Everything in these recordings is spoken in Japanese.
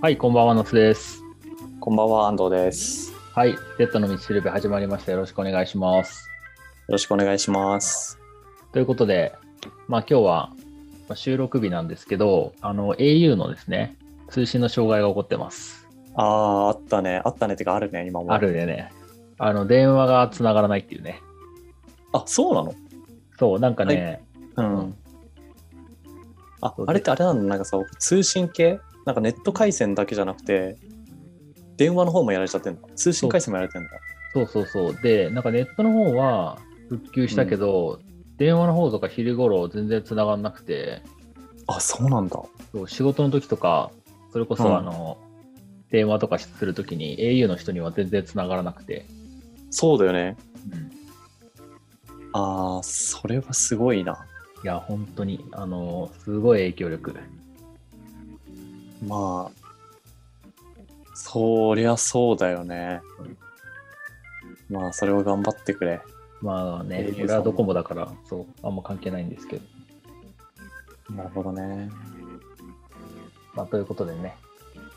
はい、こんばんは、のすです。こんばんは、安藤です。よはい、Z の道しるべ始まりました。よろしくお願いします。ろしくお願いします。ということで、まあ今日はまあ収録日なんですけど、あの au のですね、通信の障害が起こってます。ああ、あったね。あったね。てか、あるね、今も。あるでね、あの電話がつながらないっていうね。あ、そうなの？そう、なんかね、うん。ああれってあれなの？なんかさ、通信系？なんかネット回線だけじゃなくて、電話の方もやられちゃってんだ。通信回線もやられてんだ。そうそうそう。で、なんかネットの方は復旧したけど、電話の方とか昼頃全然つながんなくて、あ、そうなんだ。そう仕事の時とか、それこうんそあの、電話とかするときに au の人には全然つながらなくて、そうだよね。うんああ、それはすごいな。いや、本当に、あの、すごい影響力。まあ、そりゃそうだよね。まあ、それを頑張ってくれ。まあね、俺はドコモだから、そう、あんま関係ないんですけど。なるほどね。まあ、ということでね、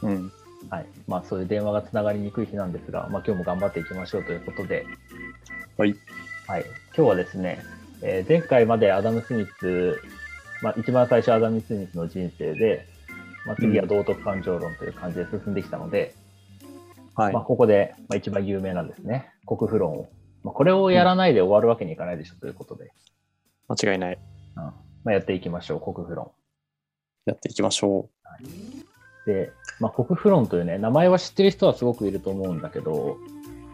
うん。はい。まあ、そういう電話がつながりにくい日なんですが、まあ、今日も頑張っていきましょうということで、はい。はい。今日はですね、えー前回までアダム・スミス、まあ、一番最初アダム・スミスの人生で、まあ、次は道徳感情論という感じで進んできたので、はいまあ、。ここで、まあ、一番有名なんですね、国富論を。まあ、これをやらないで終わるわけにいかないでしょということで、間違いない。うんまあ、やっていきましょう、国富論。やっていきましょで、まあ、国富論というね、名前は知ってる人はすごくいると思うんだけど、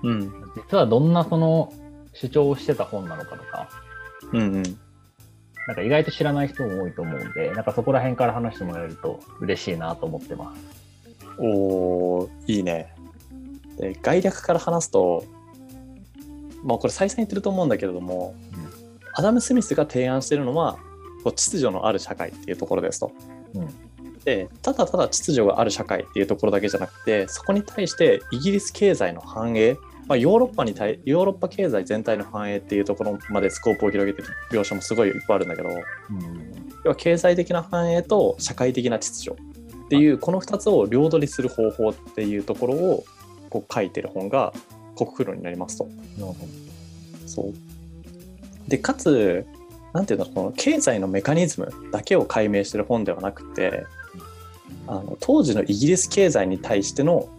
う。うん。実はどんなその主張をしてた本なのかとか、うんうん。なんか意外と知らない人も多いと思うんで、なんかそこら辺から話してもらえると嬉しいなと思ってます。おーいいね。で概略から話すと、まあこれ再三言ってると思うんだけれども、アダム・スミスが提案しているのはこう秩序のある社会っていうところですと。うんでただただ秩序がある社会っていうところだけじゃなくてそこに対してイギリス経済の繁栄、まあ、ヨーロッパに対ヨーロッパ経済全体の繁栄っていうところまでスコープを広げてる描写もすごいいっぱいあるんだけどうん。要は経済的な繁栄と社会的な秩序っていうこの2つを両取りする方法っていうところをこう書いてる本が国富論になりますと。なるほそうでかつなんていうんだろうこの経済のメカニズムだけを解明してる本ではなくてあの当時のイギリス経済に対しての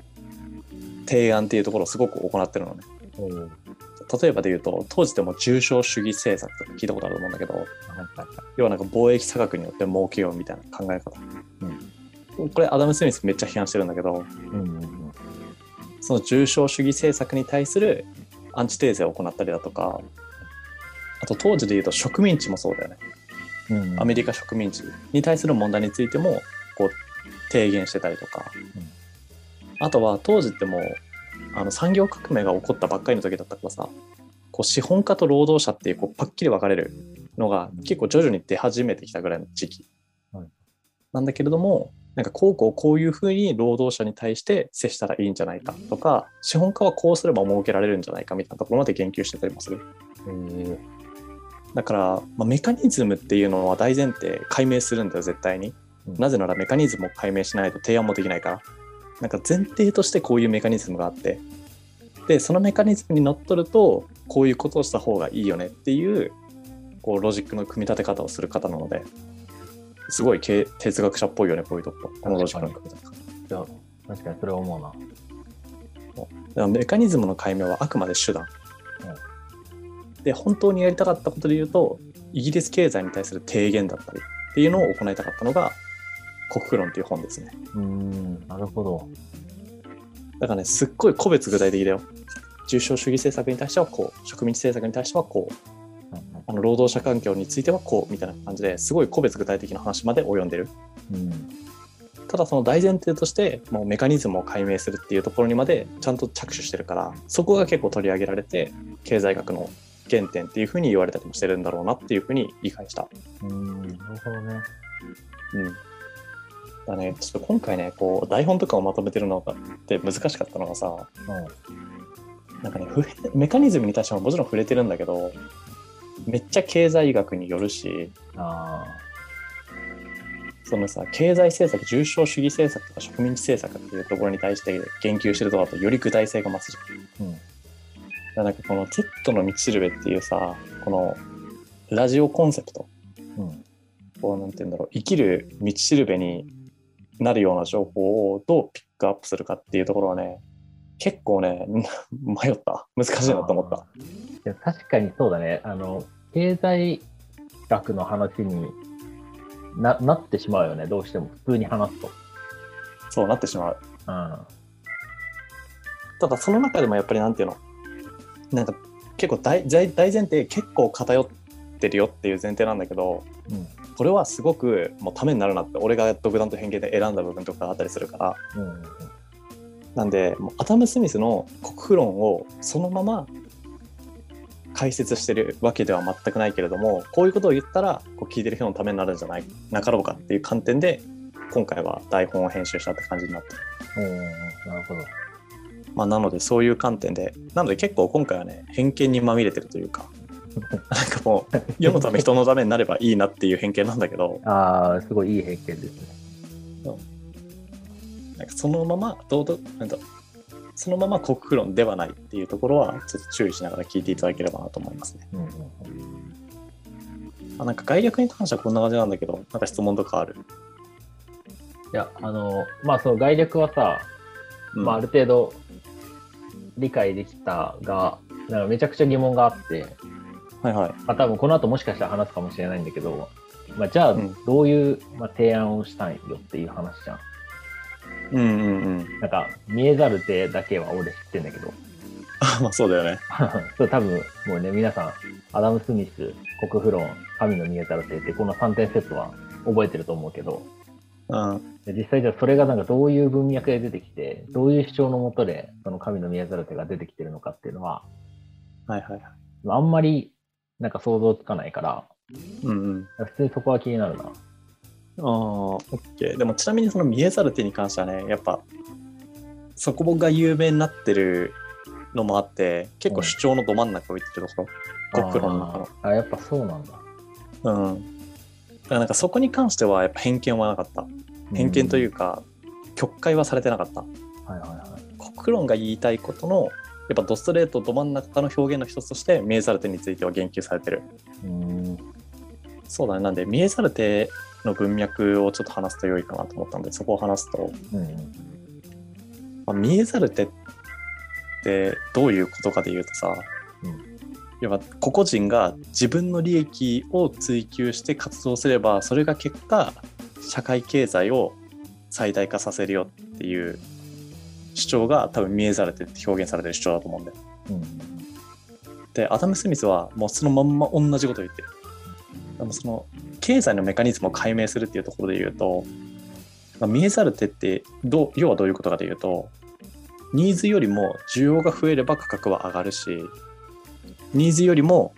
提案っていうところをすごく行ってるのね。例えばで言うと当時でも重商主義政策とか聞いたことあると思うんだけどはいはいはい要はなんか貿易差額によって儲けようみたいな考え方、これアダム・スミスめっちゃ批判してるんだけどうんうんその重商主義政策に対するアンチテーゼを行ったりだとかあと当時で言うと植民地もそうだよね。うんうん。アメリカ植民地に対する問題についてもこう提言してたりとか、あとは当時ってもうあの産業革命が起こったばっかりの時だったからさこう資本家と労働者っていうこうパッキリ分かれるのが結構徐々に出始めてきたぐらいの時期、はい。なんだけれどもなんかこうこうこういうふうに労働者に対して接したらいいんじゃないかとか資本家はこうすれば儲けられるんじゃないかみたいなところまで言及してたりもする。え。ーだから、まあ、メカニズムっていうのは大前提解明するんだよ絶対に、うん。なぜならメカニズムを解明しないと提案もできないからなんか前提としてこういうメカニズムがあって。でそのメカニズムにのっとるとこういうことをした方がいいよねっていうこうロジックの組み立て方をする方なので。すごい経哲学者っぽいよねこういうとこ。このロジックの組み立て方。いや確かにそれは思うな。だからメカニズムの解明はあくまで手段、で本当にやりたかったことで言うとイギリス経済に対する提言だったりっていうのを行いたかったのが国富論っていう本ですね。うーん、なるほど。だからねすっごい個別具体的だよ。重商主義政策に対してはこう植民地政策に対してはこう。はいはいあの労働者環境についてはこうみたいな感じですごい個別具体的な話まで及んでる。うん。ただその大前提としてもうメカニズムを解明するっていうところにまでちゃんと着手してるからそこが結構取り上げられて経済学の原点っていうふうに言われたりもしてるんだろうなっていうふうに理解した。うーん、なるほどね。うんだね、ちょっと今回ねこう台本とかをまとめてるのがって難しかったのがさうんなんかねメカニズムに対してももちろん触れてるんだけどめっちゃ経済学によるしあそのさ経済政策重商主義政策とか植民地政策っていうところに対して言及してるところだとより具体性が増すじゃん。うん。なんかこの「テッドの道しるべ」っていうさこのラジオコンセプトうん。こうなんて言うんだろう生きる道しるべになるような情報をどうピックアップするかっていうところはね結構ね 迷った難しいなと思った。いや確かにそうだね。あの、経済学の話にななってしまうよね。どうしても。普通に話すと。そうなってしまう。うん。ただその中でもやっぱりなんていうの？なんか結構大大大前提結構偏ってるよっていう前提なんだけどうん。これはすごくもうためになるなって俺が独断と偏見で選んだ部分とかあったりするからうん。なんでもうアダム・スミスの国富論をそのまま解説してるわけでは全くないけれどもこういうことを言ったらこう聞いてる人のためになるんじゃないなかろうかっていう観点で今回は台本を編集したって感じになってる。うんうんうんなるほど。まあ、なのでそういう観点でなので結構今回はね偏見にまみれてるというか なんかもう世のため人のためになればいいなっていう偏見なんだけどああ、すごいいい偏見ですね。なんかそのままどうどなんだそのまま国富論ではないっていうところはちょっと注意しながら聞いていただければなと思いますね。うんうんうん。あなんか概略に関してはこんな感じなんだけどなんか質問とかある、いや、あの、まあ、その概略はさ、うんまあ、ある程度理解できたが、なんかめちゃくちゃ疑問があって、はいはい。まあ、多分この後もしかしたら話すかもしれないんだけど、まあ、じゃあうん。どういう、まあ、提案をしたんよっていう話じゃん。うんうんうん。なんか見えざる手だけは俺知ってんだけど、あ まあそうだよね。それ多分もうね、皆さん、アダム・スミス、国富論、神の見えざる手ってこの3点セットは覚えてると思うけど、うん。で実際じゃあそれがなんかどういう文脈で出てきて、どういう主張のもとでその神の見えざる手が出てきてるのかっていうのは、はいはいはい。あんまりなんか想像つかないから、うんうん普通にそこは気になるな。ああ、オッケー。でもちなみにその見えざる手に関してはね、やっぱそこが有名になってるのもあって、結構主張のど真ん中を言ってるところ、国論の中の。あやっぱそうなんだ。うん。だからなんかそこに関してはやっぱ偏見はなかった。偏見といううか、曲解はされてなかった。ん。はいはいはい。国論が言いたいことの、やっぱドストレートど真ん中の表現の一つとして見えざる手については言及されてる。う。そうだね。なんで見えざる手の文脈をちょっと話すと良いかなと思ったので、そこを話すと、うん。まあ、見えざる手ってどういうことかで言うとさ、うん要は個々人が自分の利益を追求して活動すればそれが結果社会経済を最大化させるよっていう主張が多分見えざる手って表現されてる主張だと思うんだよ。うん。でアダム・スミスはもうそのまんま同じことを言ってる。でもその経済のメカニズムを解明するっていうところで言うと、まあ、見えざる手ってどう要はどういうことかというとニーズよりも需要が増えれば価格は上がるしニーズよりも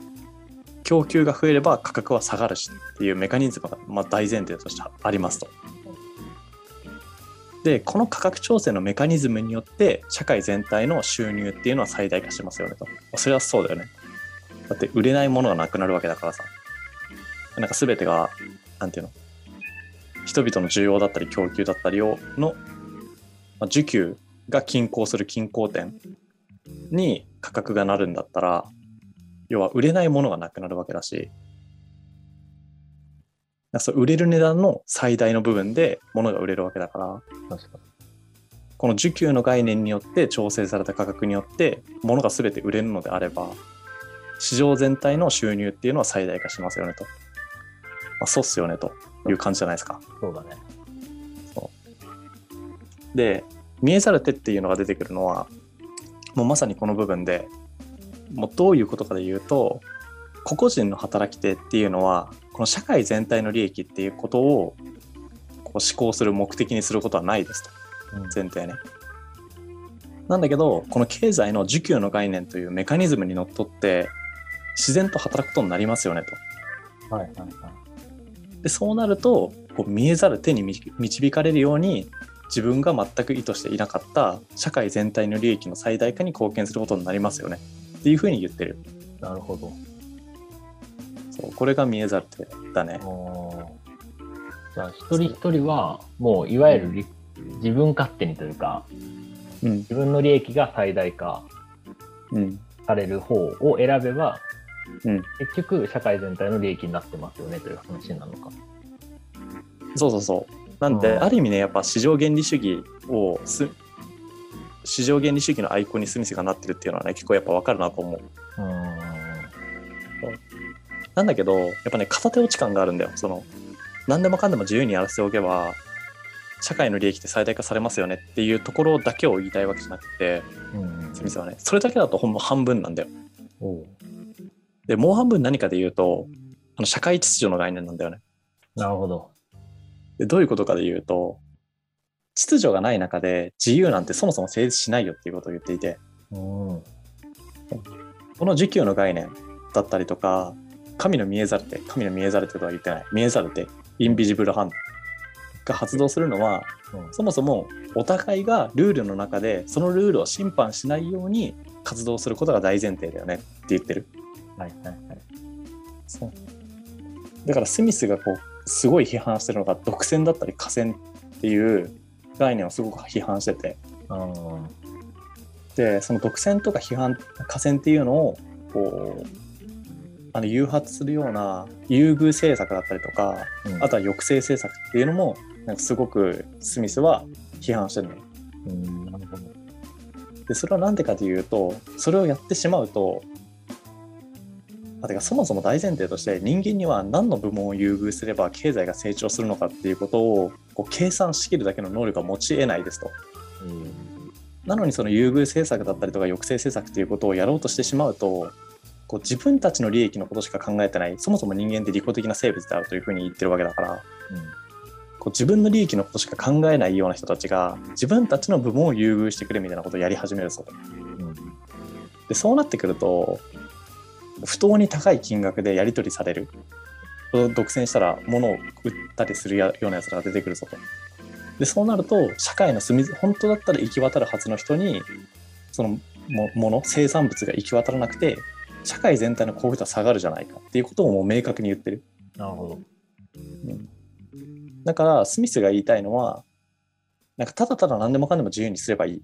供給が増えれば価格は下がるしっていうメカニズムがまあ大前提としてありますと。でこの価格調整のメカニズムによって社会全体の収入っていうのは最大化してますよねと。それはそうだよね。だって売れないものがなくなるわけだからさ。なんか全てが、なんていうの？人々の需要だったり供給だったりをの、まあ、需給が均衡する均衡点に価格がなるんだったら、要は売れないものがなくなるわけだし、売れる値段の最大の部分で物が売れるわけだから、この需給の概念によって調整された価格によって物が全て売れるのであれば市場全体の収入っていうのは最大化しますよねと、まあ、そうっすよねという感じじゃないですかに。そうだね。で見えざる手っていうのが出てくるのはもうまさにこの部分でもうどういうことかで言うと個々人の働き手っていうのはこの社会全体の利益っていうことをこう思考する目的にすることはないですとうん前提ね。なんだけどこの経済の需給の概念というメカニズムにのっとって自然と働くことになりますよねと。はいはいはい。でそうなるとこう見えざる手に導導かれるように自分が全く意図していなかった社会全体の利益の最大化に貢献することになりますよねっていうふうに言ってるなるほど。これが見えざる手だね。おじゃあ、一人一人は、もう、いわゆるり自分勝手にというか、うん。自分の利益が最大化うん。される方を選べば、うん。結局、社会全体の利益になってますよねという話なのか。そうそうそう。なんで、うん。ある意味ねやっぱ市場原理主義をす市場原理主義のアイコンにスミスがなってるっていうのはね結構やっぱ分かるなと思う。うーん。なんだけどやっぱね片手落ち感があるんだよ。その何でもかんでも自由にやらせておけば社会の利益って最大化されますよねっていうところだけを言いたいわけじゃなくてうんスミスはね。それだけだとほんま半分なんだよ。でもう半分何かで言うとあの社会秩序の概念なんだよね。なるほど。でどういうことかで言うと秩序がない中で自由なんてそもそも成立しないよっていうことを言っていて。うん。この需給の概念だったりとか神の見えざる手神の見えざる手とは言ってない。見えざる手インビジブルハンドが発動するのはうん。そもそもお互いがルールの中でそのルールを侵犯しないように活動することが大前提だよねって言ってる。はいはいはい。そう。だからスミスがこうすごい批判してるのが独占だったり河川っていう概念をすごく批判してて。うん。でその独占とか批判河川っていうのをこうあの誘発するような優遇政策だったりとかうんあとは抑制政策っていうのもなんかすごくスミスは批判してるのようん、なるほど。でそれは何でかというとそれをやってしまうとあてかそもそも大前提として人間には何の部門を優遇すれば経済が成長するのかっていうことをこう計算しきるだけの能力は持ち得ないですと。うんなのにその優遇政策だったりとか抑制政策っていうことをやろうとしてしまうとこう自分たちの利益のことしか考えてないそもそも人間って利己的な生物であるというふうに言ってるわけだからこう自分の利益のことしか考えないような人たちが自分たちの部門を優遇してくれみたいなことをやり始めるぞと。うん。でそうなってくると不当に高い金額でやり取りされる独占したら物を売ったりするようなやつらが出てくるぞと。でそうなると社会の住み本当だったら行き渡るはずの人にそのももの生産物が行き渡らなくて社会全体の幸福度は下がるじゃないかっていうことをもう明確に言ってる。なるほど。うん。だからスミスが言いたいのはなんかただただ何でもかんでも自由にすればいいっ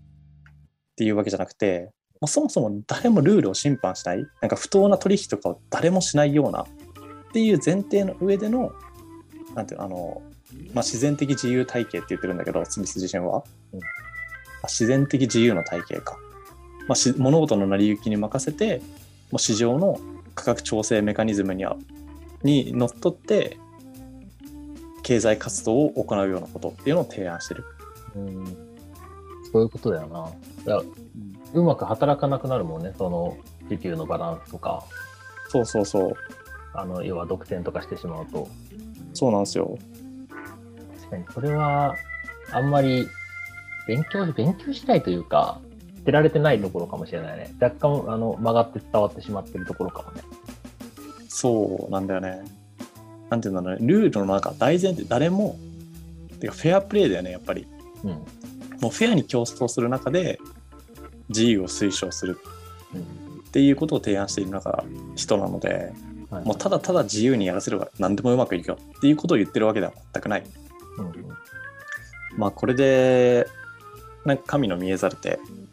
ていうわけじゃなくてもうそもそも誰もルールを侵犯しない。なんか不当な取引とかを誰もしないようなっていう前提の上でのなんていうのあの、まあ、自然的自由体系って言ってるんだけどスミス自身は、うん。あ自然的自由の体系か、まあ、し物事の成り行きに任せて市場の価格調整メカニズムにはにのっとって経済活動を行うようなことっていうのを提案してる。うん。そういうことだよな。うまく働かなくなるもんね、その時給のバランスとか、そうそうそう。あの、要は独占とかしてしまうと。そうなんですよ。確かに、それは、あんまり、勉強、勉強したいというか、捨てられてないところかもしれないね。若干、あの、曲がって伝わってしまってるところかもね。そうなんだよね。なんていうんだろうね。ルールの中、大前提、誰も、てかフェアプレーだよね、やっぱり。うん。もうフェアに競争する中で、自由を推奨するうん。っていうことを提案している中、人なので、はいもうただただ自由にやらせれば何でもうまくいくよっていうことを言ってるわけでは全くない。うんうんまあこれでなんか神の見えざる手うん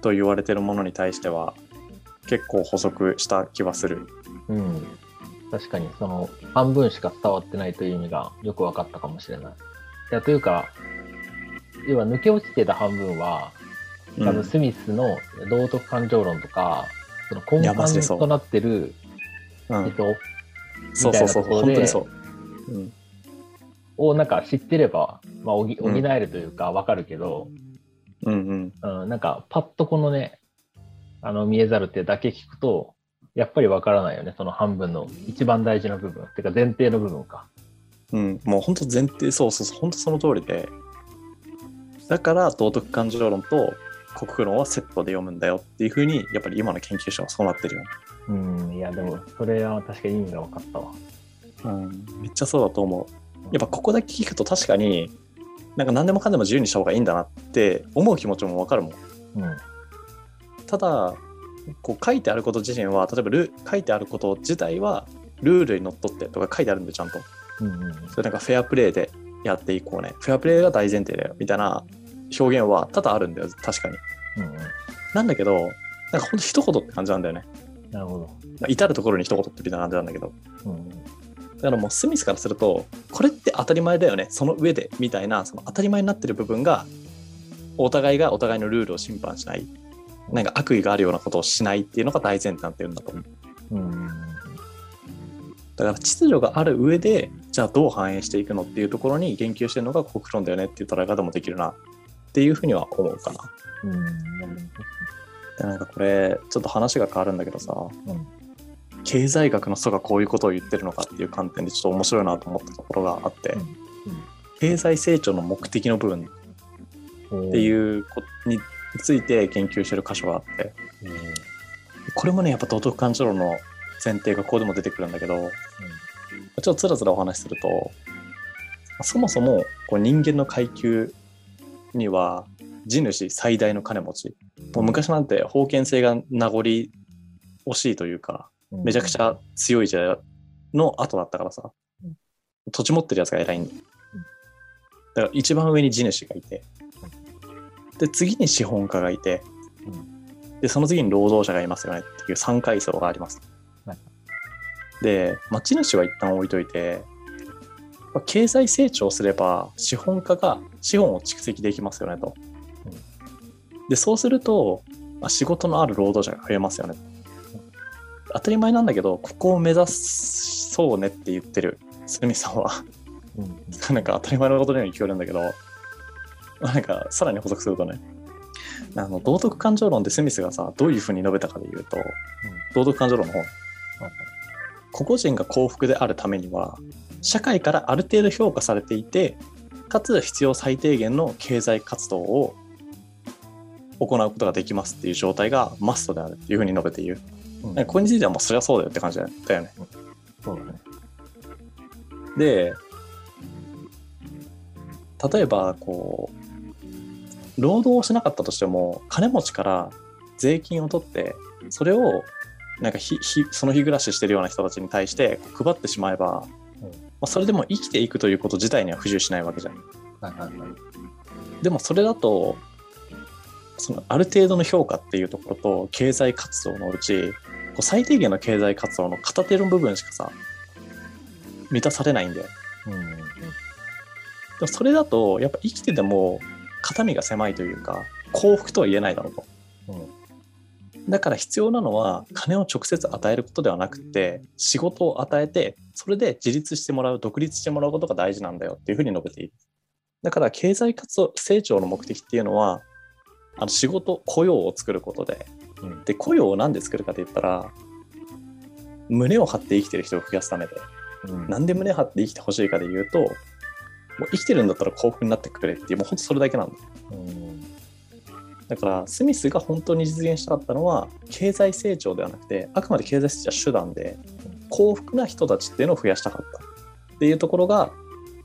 と言われてるものに対しては結構補足した気はする。うん。確かに、その、半分しか伝わってないという意味がよく分かったかもしれない。いや、というか、要は抜け落ちてた半分は、うん多分スミスの道徳感情論とか、その根幹となってるうん人そうそうそうみたいなところで本当にそう。うんをなんか知ってれば、まあ、補えるというか分かるけど、うんうんうん、なんかパッとこのね、あの見えざるってだけ聞くと、やっぱり分からないよね、その半分の一番大事な部分、っていうか前提の部分か。うん、もう本当前提そうそうそう本当その通りでだから道徳感情論と国富論はセットで読むんだよっていうふうにやっぱり今の研究者はそうなってるよね、うん、いや、でもそれは確かに意味が分かったわ。うん、めっちゃそうだと思うやっぱここだけ聞くと確かになんか何でもかんでも自由にした方がいいんだなって思う気持ちもわかるもんうん、ただこう書いてあること自身は例えばル書いてあること自体はルールにのっとってとか書いてあるんでちゃんとうんうんそれなんかフェアプレーでやっていこうね。フェアプレーが大前提だよ。みたいな表現は多々あるんだよ。確かに。うんうんなんだけど、なんかほんと一言って感じなんだよね。なるほど。まあ至るところに一言ってみたいな感じなんだけど。うんうんだからもうスミスからすると、これって当たり前だよね。その上で、みたいな、その当たり前になってる部分が、お互いがお互いのルールを侵犯しない。なんか悪意があるようなことをしないっていうのが大前提になってるんだと思う。うんうんだから秩序がある上で、じゃあどう反映していくのっていうところに言及してるのが国論だよねっていう捉え方もできるなっていうふうには思うかな。うんでなんかこれ、ちょっと話が変わるんだけどさ、うん経済学の人がこういうことを言ってるのかっていう観点でちょっと面白いなと思ったところがあって、うん経済成長の目的の部分どっていうことについて研究してる箇所があって、これもね、やっぱ道徳感情論の前提がここでも出てくるんだけど、ちょっとつらつらお話しすると、そもそもこう人間の階級には地主最大の金持ち。もう昔なんて封建制が名残惜しいというか、めちゃくちゃ強い時代の後だったからさうん、土地持ってるやつが偉いんだよ。だから一番上に地主がいて、で、次に資本家がいて、で、その次に労働者がいますよねっていう3階層がありますはい。で、まあ、地主は一旦置いといて、まあ経済成長すれば資本家が資本を蓄積できますよねと。で、そうすると、まあ、仕事のある労働者が増えますよね。当たり前なんだけど、ここを目指そうねって言ってる。スミさんは、うん。うんなんか当たり前のことのように聞こえるんだけど、なんかさらに補足するとね、あの道徳感情論でスミスがさ、どういうふうに述べたかで言うと、道徳感情論の本、個々人が幸福であるためには、社会からある程度評価されていて、かつ必要最低限の経済活動を行うことができますっていう状態がマストであるっていうふうに述べている。うんここについてはもうそりゃそうだよって感じだよね。そうだね。で例えばこう労働をしなかったとしても金持ちから税金を取ってそれをなんかひひその日暮らししてるような人たちに対して配ってしまえば、うんまあ、それでも生きていくということ自体には不自由しないわけじゃん。はいはいはい。でもそれだとそのある程度の評価っていうところと経済活動のうちこう最低限の経済活動の片手の部分しかさ満たされないんだよ。うんうんでもそれだとやっぱ生きてても肩身が狭いというか幸福とは言えないだろうと。うんだから必要なのは金を直接与えることではなくて仕事を与えてそれで自立してもらう独立してもらうことが大事なんだよっていうふうに述べている。だから経済活動成長の目的っていうのはあの仕事雇用を作ることでうん。で雇用を何で作るかって言ったら胸を張って生きてる人を増やすためでうん。なんで胸張って生きてほしいかで言うと、もう生きてるんだったら幸福になってくれっていう、もう本当それだけなんだ。うん。だから、スミスが本当に実現したかったのは、経済成長ではなくて、あくまで経済成長は手段で、幸福な人たちっていうのを増やしたかった。っていうところが、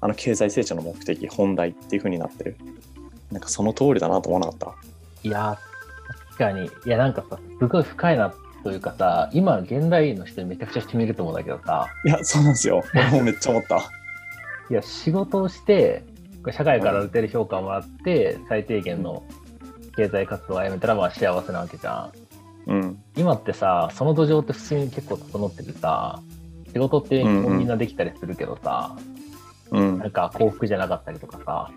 あの経済成長の目的、本題っていう風になってる。なんかその通りだなと思わなかっいやかに。いや、なんかさ、すごい深いなというかさ、今、現代の人にめちゃくちゃ染みると思うんだけどさ、た。いや、そうなんですよ。俺もめっちゃ思った。いや、仕事をして、社会からある程度評価をもらって、最低限の経済活動を歩めたら、まあ幸せなわけじゃん。うん。今ってさ、その土壌って普通に結構整っててさ、仕事ってみんなできたりするけどさ、うんな。んか幸福じゃなかったりとかさ、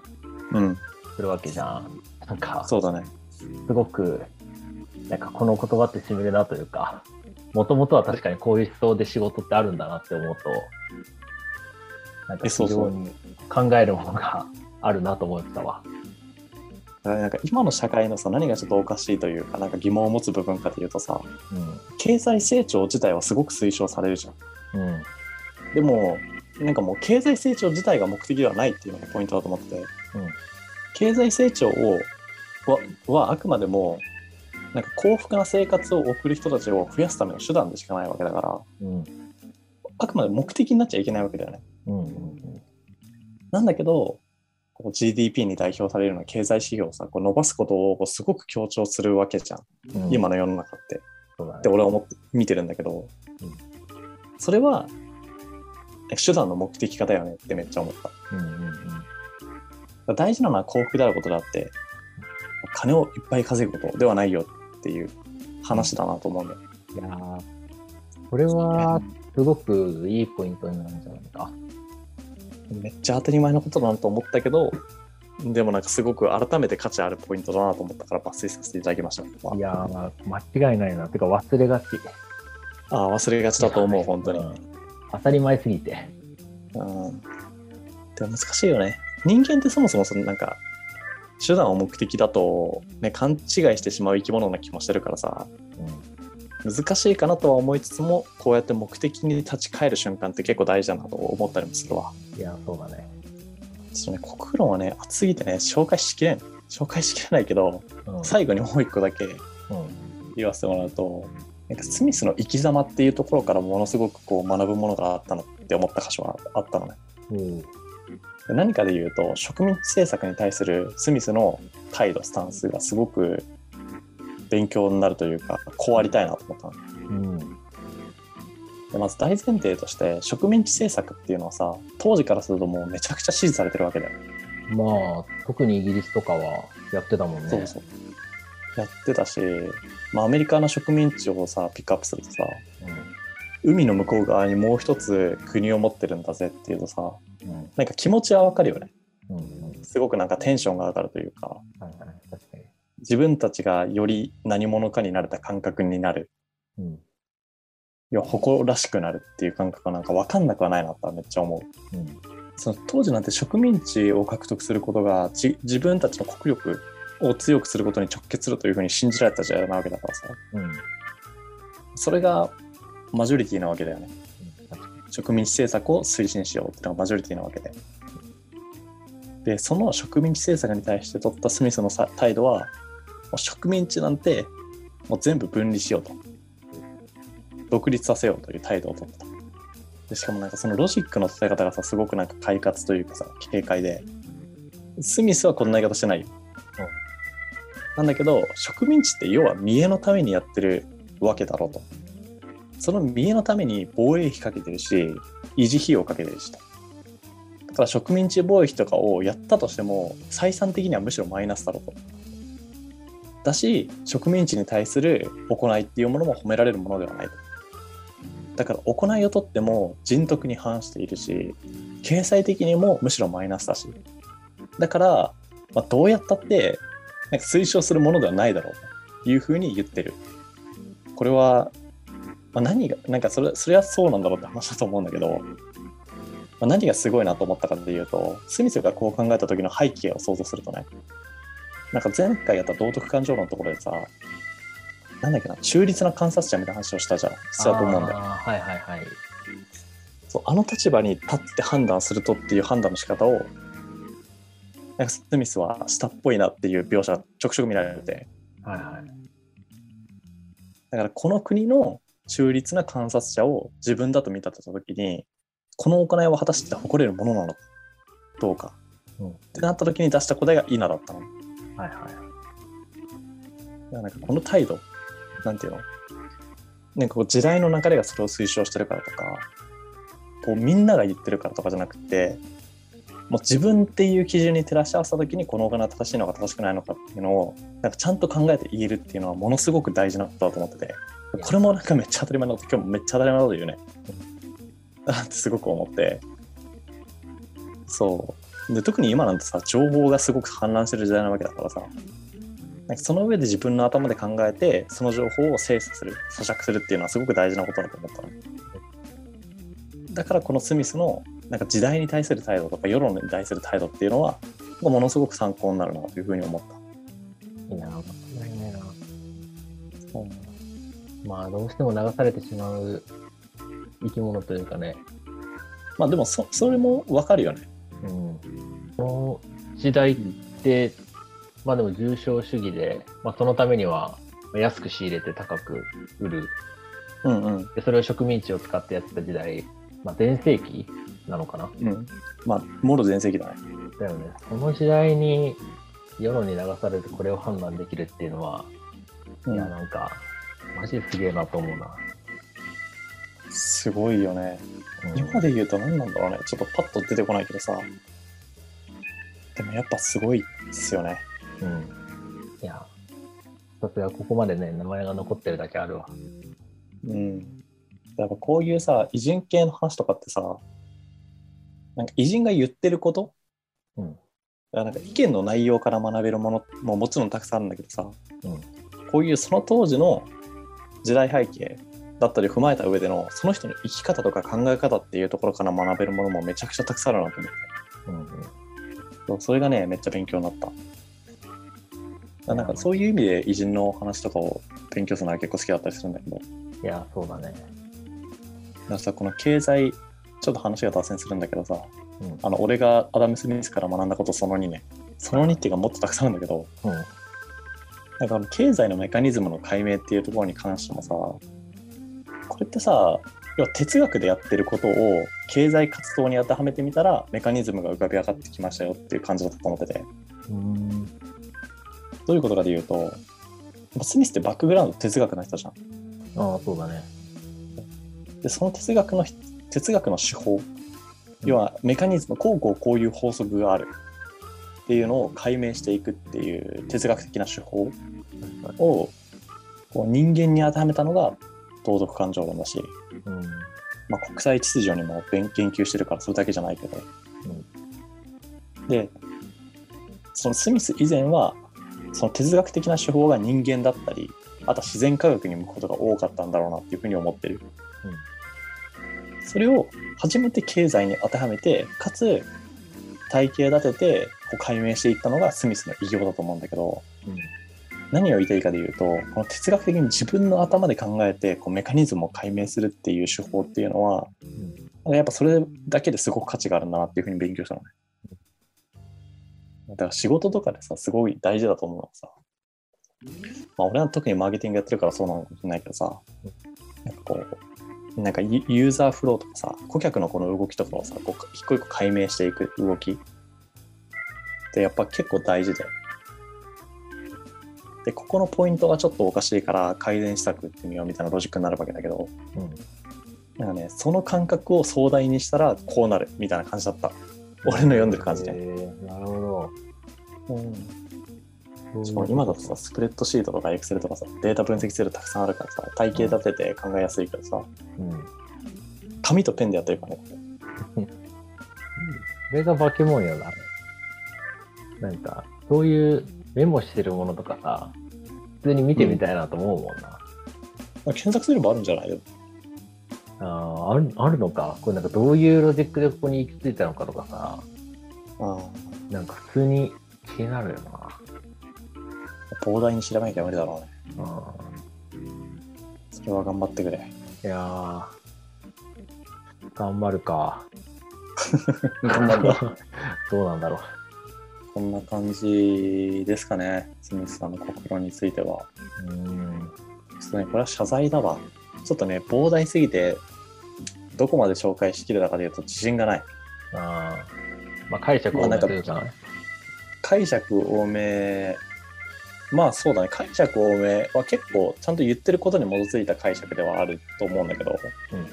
うん。するわけじゃん。なんか、そうだね。すごく、なんかこの言葉ってしみるなというか、もともとは確かにこういう思想で仕事ってあるんだなって思うと、なんか非常に考えるものがあるなと思ってたわ。なんか今の社会のさ、何がちょっとおかしいというか、なんか疑問を持つ部分かというとさ、うん。経済成長自体はすごく推奨されるじゃん。うん。でも、なんかもう経済成長自体が目的ではないっていうのがポイントだと思ってて、うん経済成長をははあくまでも、なんか幸福な生活を送る人たちを増やすための手段でしかないわけだから、うん。あくまで目的になっちゃいけないわけだよね。うん。うん。なんだけど、こう GDP に代表されるような経済指標をさ、こう伸ばすことをこうすごく強調するわけじゃん。うん、今の世の中って。ねって俺は思って見てるんだけど、うんそれは手段の目的方よねってめっちゃ思った。うんうんうん。大事なのは幸福であることであって、金をいっぱい稼ぐことではないよっていう話だなと思うんだよ。いやーこれはすごくいいポイントになるんじゃないか。めっちゃ当たり前のことだなと思ったけど、でもなんかすごく改めて価値あるポイントだなと思ったから抜粋させていただきました。いやー、間違いないな。てか忘れがち。ああ、忘れがちだと思う、本当に。うん当たり前すぎて。うん。でも難しいよね。人間ってそもそもそのなんか、手段を目的だと、ね、勘違いしてしまう生き物な気もしてるからさ、難しいかなとは思いつつも、こうやって目的に立ち返る瞬間って結構大事だなと思ったりもするわ。うん。いや、そうだね。ちょっとね、国論はね、熱すぎてね、紹介しきれん。紹介しきれないけど、うん。最後にもう一個だけうん言わせてもらうと、なんかスミスの生き様っていうところからものすごくこう学ぶものがあったのって思った箇所があったのね。うんで何かで言うと植民地政策に対するスミスの態度スタンスがすごく勉強になるというかこうありたいなと思ったん。でまず大前提として植民地政策っていうのはさ当時からするともうめちゃくちゃ支持されてるわけだよ、まあ、特にイギリスとかはやってたもんね。そうそうやってたし、まあ、アメリカの植民地をさピックアップするとさ海の向こう側にもう一つ国を持ってるんだぜっていうとさうん。うん。なんか気持ちはわかるよねうん。うん。すごくなんかテンションが上がるというかはいはい。確かに。自分たちがより何者かになれた感覚になるうん。いや誇らしくなるっていう感覚がなんか分かんなくはないなとはめっちゃ思ううん。その当時なんて植民地を獲得することがじ自分たちの国力を強くすることに直結するというふうに信じられた時代なわけだからさうん。うん。それがマジョリティなわけだよね。植民地政策を推進しようっていうのがマジョリティなわけで。でその植民地政策に対して取ったスミスのさ態度はもう植民地なんてもう全部分離しようと。独立させようという態度を取った。でしかもなんかそのロジックの立て方がさすごくなんか快活というかさ軽快で。スミスはこんな言い方してないよ、なんだけど植民地って要は見栄のためにやってるわけだろうとその見栄のために防衛費かけてるし維持費用かけてるしと。だから植民地貿易とかをやったとしても採算的にはむしろマイナスだろうと。だし植民地に対する行いっていうものも褒められるものではないと。だから行いをとっても人徳に反しているし経済的にもむしろマイナスだし。だから、まあ、どうやったってなんか推奨するものではないだろうというふうに言ってる。これは、まあ、何がなんかそれそれはそうなんだろうって話だと思うんだけど、まあ、何がすごいなと思ったかっていうとスミスがこう考えた時の背景を想像するとねなんか前回やった道徳感情論のところでさなんだっけな中立な観察者みたいな話をしたじゃんしたと思うんだよはいはいはい。そうあの立場に立って判断するとっていう判断の仕方をなんかスミスはしたっぽいなっていう描写がちょくちょく見られてはいはい。だからこの国の中立な観察者を自分だと見立てた時にこの行いは果たして誇れるものなのかどうか、うんってなった時に出した答えが「イナ」だったの。はいはい。らなんかこの態度なんていうの？なんかこう時代の流れがそれを推奨してるからとかこうみんなが言ってるからとかじゃなくてもう自分っていう基準に照らし合わせた時にこのお金は正しいのか正しくないのかっていうのをなんかちゃんと考えて言えるっていうのはものすごく大事なことだと思っててこれもなんかめっちゃ当たり前なこと今日もめっちゃ当たり前なこと言うね。だ ってすごく思ってそうで特に今なんてさ情報がすごく氾濫してる時代なわけだからさなんかその上で自分の頭で考えてその情報を精査する咀嚼するっていうのはすごく大事なことだと思ったのだからこのスミスのなんか時代に対する態度とか世論に対する態度っていうのはものすごく参考になるなというふうに思ったい、いな。まあ、どうしても流されてしまう生き物というかね、まあでもそそれもわかるよね。うん、この時代って、まあでも重症主義で、まあ、そのためには安く仕入れて高く売る。うんうん。でそれを植民地を使ってやってた時代、まあ、全盛期なのかな。うん。まあもろ全盛期だね。だよね。その時代に世論に流されてこれを判断できるっていうのは、うん。いやなんかマジですげえなと思うなすごいよね。うん今で言うと何なんだろうね。ちょっとパッと出てこないけどさ。でもやっぱすごいですよね。うん。いや、さすがここまでね、名前が残ってるだけあるわ。うん。やっぱこういうさ、偉人系の話とかってさ、なんか偉人が言ってること？うん。なんか意見の内容から学べるものももちろんたくさんあるんだけどさ、うん。こういうその当時の時代背景だったり踏まえた上でのその人の生き方とか考え方っていうところから学べるものもめちゃくちゃたくさんあるなと思ってうんうん。そうそれがねめっちゃ勉強になっただなんかそういう意味で偉人の話とかを勉強するのは結構好きだったりするんだけどいや、そうだね。だからさこの経済ちょっと話が脱線するんだけどさうん。あの俺がアダム・スミスから学んだことその2ねその2っていうかもっとたくさんあるんだけどうん。なんか経済のメカニズムの解明っていうところに関してもさこれってさ要は哲学でやってることを経済活動に当てはめてみたらメカニズムが浮かび上がってきましたよっていう感じだったと思っててうん。どういうことかで言うとスミスってバックグラウンド哲学の人じゃんああ、そうだね。でその哲学の哲学の手法要はメカニズムこうこうこういう法則があるっていうのを解明していくっていう哲学的な手法をこう人間に当てはめたのが道徳感情論だし、うん。まあ、国際秩序にも勉研究してるからそれだけじゃないけど、でそのスミス以前はその哲学的な手法が人間だったりあとは自然科学に向くことが多かったんだろうなっていうふうに思ってる、それを初めて経済に当てはめてかつ体系立ててこう解明していったのがスミスの偉業だと思うんだけど。うん。何を言いたいかで言うとこの哲学的に自分の頭で考えてこうメカニズムを解明するっていう手法っていうのはうん。やっぱそれだけですごく価値があるんだなっていうふうに勉強したのね。だから仕事とかでさ、すごい大事だと思うのはさ、まあ俺は特にマーケティングやってるからそうなのかもしれないけどさ、なんかこう、なんかユユーザーフローとかさ、顧客のこの動きとかをさ、こう一個一個解明していく動きってやっぱ結構大事で。で、ここのポイントがちょっとおかしいから改善したくってみようみたいなロジックになるわけだけど、うん。なんかね、その感覚を壮大にしたらこうなるみたいな感じだった。俺の読んでる感じで。えー、なるほど。しかも今だとさ、スプレッドシートとかエクセルとかさ、データ分析ツールたくさんあるからさ、体系立てて考えやすいからさ、うん。紙とペンでやってるからね。これが化け物よな。なんか、そういうメモしてるものとかさ、普通に見てみたいなと思うもんな。まあ検索すればあるんじゃない？でもあーあるあるのか。これなんかどういうロジックでここに行き着いたのかとかさ、あなんか普通に気になるよな。あ膨大に調べなきゃ無理だろうね。あそれは頑張ってくれ。ーいやー、頑張るか。頑張るわ。どうなんだろこんな感じですかね、スミスさんの心については。う。うん。ちょっとね、これは謝罪だわ。ちょっとね、膨大すぎて、どこまで紹介しきれたかでいうと自信がない。あーまあ解釈をめというかな。解釈多め、まあそうだね、解釈多めは結構ちゃんと言ってることに基づいた解釈ではあると思うんだけど、うんうん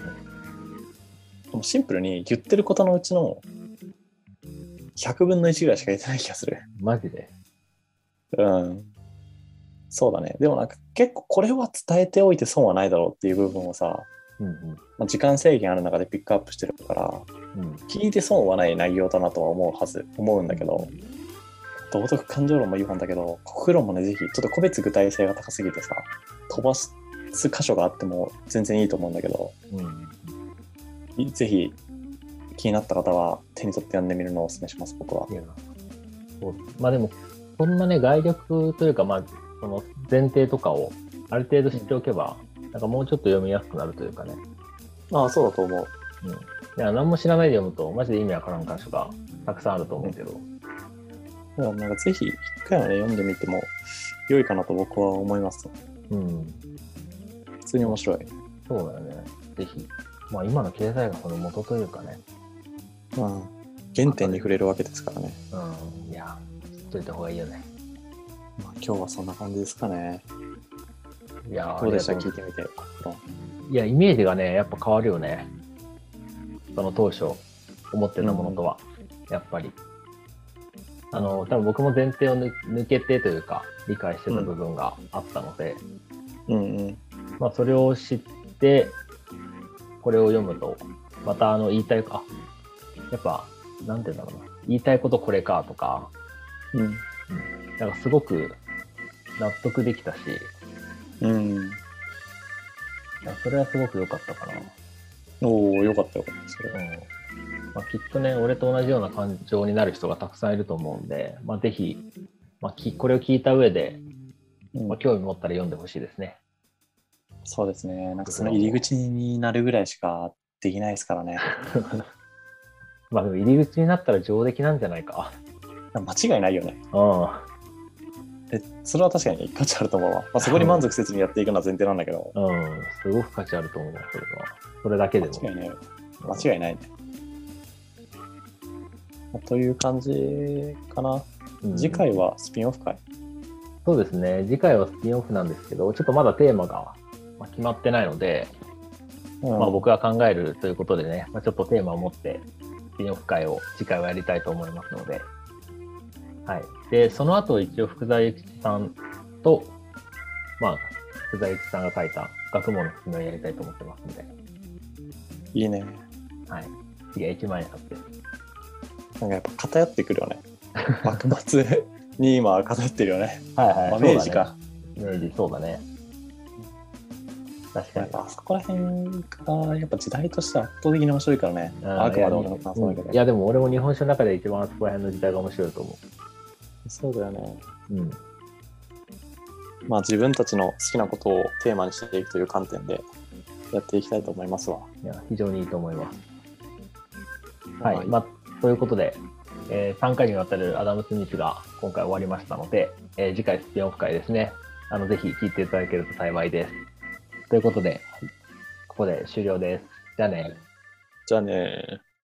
でもシンプルに言ってることのうちの100分の1ぐらいしか言ってない気がする。マジで？うん。そうだね。でもなんか結構これは伝えておいて損はないだろうっていう部分をさ、うんまあ、時間制限ある中でピックアップしてるから、うん。うん。聞いて損はない内容だなとは思うはず、思うんだけど、道徳感情論もいい本だけど、国富論もね、ぜひ、ちょっと個別具体性が高すぎてさ、飛ばす箇所があっても全然いいと思うんだけど、うん。いぜひ、気になった方は手に取って読んでみるのをお勧めします、僕は。そうまあでも、そんなね、概略というか、まあ、その前提とかをある程度知っておけば、なんかもうちょっと読みやすくなるというかね。ああ、そうだと思う。うん。いや、何も知らないで読むと、マジで意味わからん箇所がたくさんあると思うけど。だからなんかぜひ、一回はね、読んでみても良いかなと僕は思います。うん。普通に面白い。そうだよね。ぜひ。まあ今の経済学の元というかね。うん。原点に触れるわけですからね。うん。いや、知っといた方がいいよね。まあ、今日はそんな感じですかね。いやーどうでした？聞いてみて。ういや、イメージがね、やっぱ変わるよね。その当初、思ってたものとは、やっぱり。あの、多分僕も前提を抜抜けてというか、理解してた部分があったので、うんうん。まあ、それを知って、これを読むと、またあの言いたいか、やっぱ、なんて言うんだろうな、言いたいことこれかとか、うん。なんかすごく納得できたし、うん。いやそれはすごく良かったかな。おおよかったよかった。それは。うんまあ、きっとね、俺と同じような感情になる人がたくさんいると思うんで、まあ、ぜひ、まあ、きこれを聞いた上で、うんまあ、興味持ったら読んでほしいですね。そうですね。なんかその入り口になるぐらいしかできないですからね。まあでも入り口になったら上出来なんじゃないか。間違いないよね。うん。え、それは確かに価値あると思うわ。まあ、そこに満足せずにやっていくのは前提なんだけど、うん、すごく価値あると思う、それは。それだけでも。間違いない。間違いないね。まあという感じかな。うん次回はスピンオフ会。そうですね、次回はスピンオフなんですけど、ちょっとまだテーマがまあ決まってないので、うんまあ、僕が考えるということでね、まあ、ちょっとテーマを持って、スピンオフ会を次回はやりたいと思いますので、はい。で、その後、一応、福沢諭吉さんと、まあ、福沢諭吉さんが書いた学問の説明をやりたいと思ってますので、いいね。はい。次は1万円冊です。なんかやっぱ偏ってくるよね。幕末に今偏ってるよね。はいはいまあ明治か。明治、そうだね。確かに。あそこら辺がやっぱ時代としては圧倒的に面白いからね。うんあくまで俺の感想だけど。いや、でも俺も日本酒の中で一番あそこら辺の時代が面白いと思そうだよね。う。うん。まあ自分たちの好きなことをテーマにしていくという観点でやっていきたいと思いますわ。いや、非常にいいと思います。はい。まあ、ということで、えー3回にわたるアダム・スミスが今回終わりましたので、えー次回スピンオフ会ですね。あの、ぜひ聞いていただけると幸いです。ということで、ここで終了です。じゃあね。じゃあね